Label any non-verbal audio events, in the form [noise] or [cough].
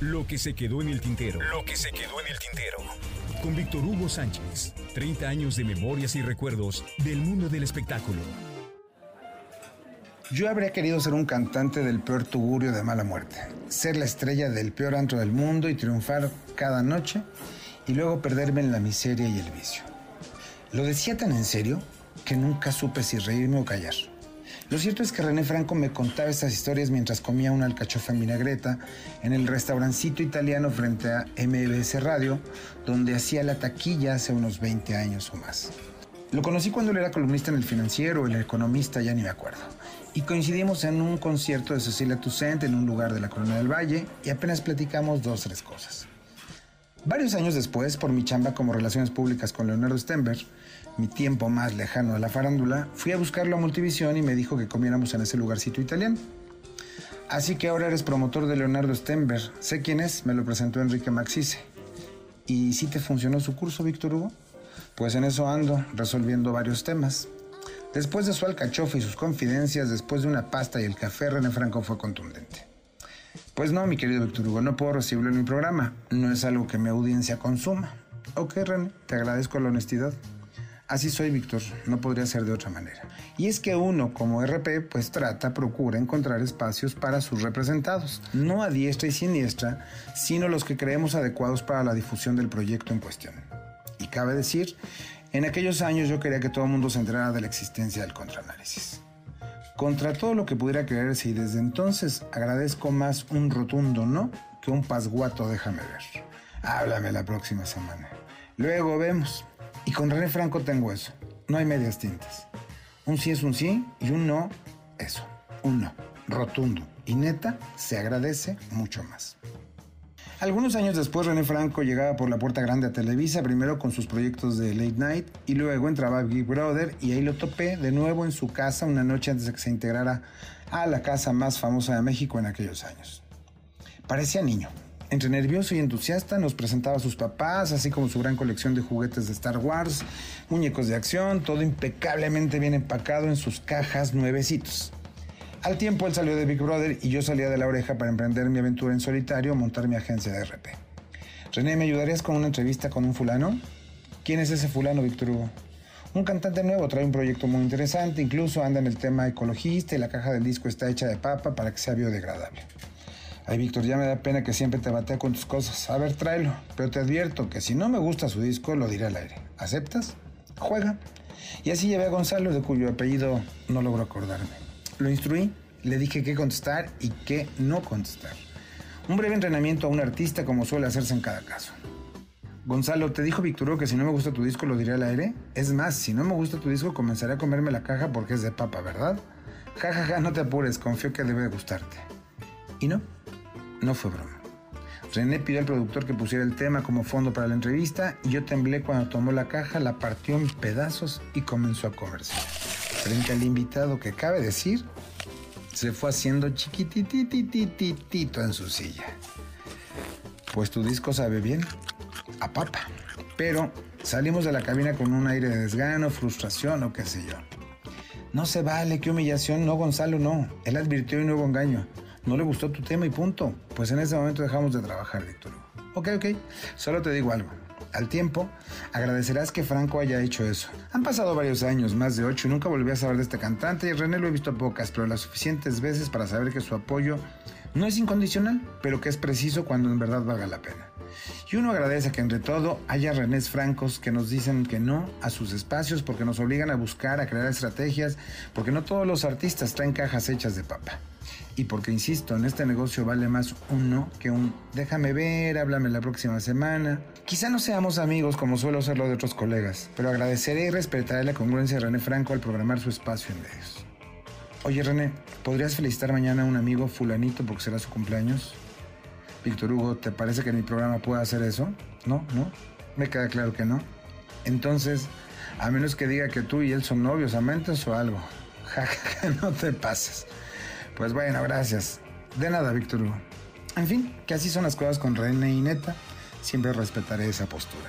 Lo que se quedó en el tintero. Lo que se quedó en el tintero. Con Víctor Hugo Sánchez. 30 años de memorias y recuerdos del mundo del espectáculo. Yo habría querido ser un cantante del peor tugurio de mala muerte, ser la estrella del peor antro del mundo y triunfar cada noche y luego perderme en la miseria y el vicio. Lo decía tan en serio que nunca supe si reírme o callar. Lo cierto es que René Franco me contaba estas historias mientras comía una alcachofa en vinagreta en el restaurancito italiano frente a MBS Radio, donde hacía la taquilla hace unos 20 años o más. Lo conocí cuando él era columnista en El Financiero o El Economista, ya ni me acuerdo. Y coincidimos en un concierto de Cecilia Toussaint en un lugar de la Corona del Valle y apenas platicamos dos, tres cosas. Varios años después, por mi chamba como Relaciones Públicas con Leonardo Stenberg, mi tiempo más lejano a la farándula, fui a buscarlo a Multivisión y me dijo que comiéramos en ese lugarcito italiano. Así que ahora eres promotor de Leonardo Stenberg. Sé quién es, me lo presentó Enrique Maxice. ¿Y si te funcionó su curso, Víctor Hugo? Pues en eso ando, resolviendo varios temas. Después de su alcachofa y sus confidencias, después de una pasta y el café, René Franco fue contundente. Pues no, mi querido Víctor Hugo, no puedo recibirlo en mi programa. No es algo que mi audiencia consuma. Ok, René, te agradezco la honestidad. Así soy, Víctor, no podría ser de otra manera. Y es que uno, como RP, pues trata, procura encontrar espacios para sus representados, no a diestra y siniestra, sino los que creemos adecuados para la difusión del proyecto en cuestión. Y cabe decir, en aquellos años yo quería que todo el mundo se enterara de la existencia del contraanálisis. Contra todo lo que pudiera creerse y desde entonces agradezco más un rotundo no que un pasguato déjame ver. Háblame la próxima semana. Luego vemos. Y con René Franco tengo eso. No hay medias tintas. Un sí es un sí y un no, eso. Un no. Rotundo. Y neta, se agradece mucho más. Algunos años después, René Franco llegaba por la puerta grande a Televisa, primero con sus proyectos de Late Night, y luego entraba a Big Brother, y ahí lo topé de nuevo en su casa una noche antes de que se integrara a la casa más famosa de México en aquellos años. Parecía niño, entre nervioso y entusiasta nos presentaba a sus papás, así como su gran colección de juguetes de Star Wars, muñecos de acción, todo impecablemente bien empacado en sus cajas nuevecitos. Al tiempo él salió de Big Brother y yo salía de la oreja para emprender mi aventura en solitario, montar mi agencia de RP. René, ¿me ayudarías con una entrevista con un fulano? ¿Quién es ese fulano, Víctor Hugo? Un cantante nuevo, trae un proyecto muy interesante, incluso anda en el tema ecologista y la caja del disco está hecha de papa para que sea biodegradable. Ay, Víctor, ya me da pena que siempre te batea con tus cosas. A ver, tráelo. Pero te advierto que si no me gusta su disco, lo diré al aire. ¿Aceptas? Juega. Y así llevé a Gonzalo, de cuyo apellido no logro acordarme. Lo instruí, le dije qué contestar y qué no contestar. Un breve entrenamiento a un artista como suele hacerse en cada caso. Gonzalo, ¿te dijo Víctor que si no me gusta tu disco lo diré al aire? Es más, si no me gusta tu disco comenzaré a comerme la caja porque es de papa, ¿verdad? Ja, ja, ja, no te apures, confío que debe gustarte. Y no, no fue broma. René pidió al productor que pusiera el tema como fondo para la entrevista y yo temblé cuando tomó la caja, la partió en pedazos y comenzó a comerse. Frente al invitado que cabe decir, se fue haciendo chiquititititito en su silla. Pues tu disco sabe bien, a papa. Pero salimos de la cabina con un aire de desgano, frustración o qué sé yo. No se vale, qué humillación, no Gonzalo, no. Él advirtió un nuevo engaño no le gustó tu tema y punto. Pues en ese momento dejamos de trabajar, Víctor. Ok, ok. Solo te digo algo. Al tiempo, agradecerás que Franco haya hecho eso. Han pasado varios años, más de ocho, y nunca volví a saber de este cantante, y René lo he visto pocas, pero las suficientes veces para saber que su apoyo no es incondicional, pero que es preciso cuando en verdad valga la pena. Y uno agradece que entre todo haya Renés Francos que nos dicen que no a sus espacios porque nos obligan a buscar, a crear estrategias, porque no todos los artistas traen cajas hechas de papa. Y porque, insisto, en este negocio vale más un no que un déjame ver, háblame la próxima semana. Quizá no seamos amigos como suelo serlo de otros colegas, pero agradeceré y respetaré la congruencia de René Franco al programar su espacio en medios. Oye René, ¿podrías felicitar mañana a un amigo fulanito porque será su cumpleaños? Víctor Hugo, ¿te parece que mi programa pueda hacer eso? No, no. Me queda claro que no. Entonces, a menos que diga que tú y él son novios, amantes o algo. [laughs] Jajaja, no te pases. Pues bueno, gracias. De nada, Víctor Hugo. En fin, que así son las cosas con René y Neta. Siempre respetaré esa postura.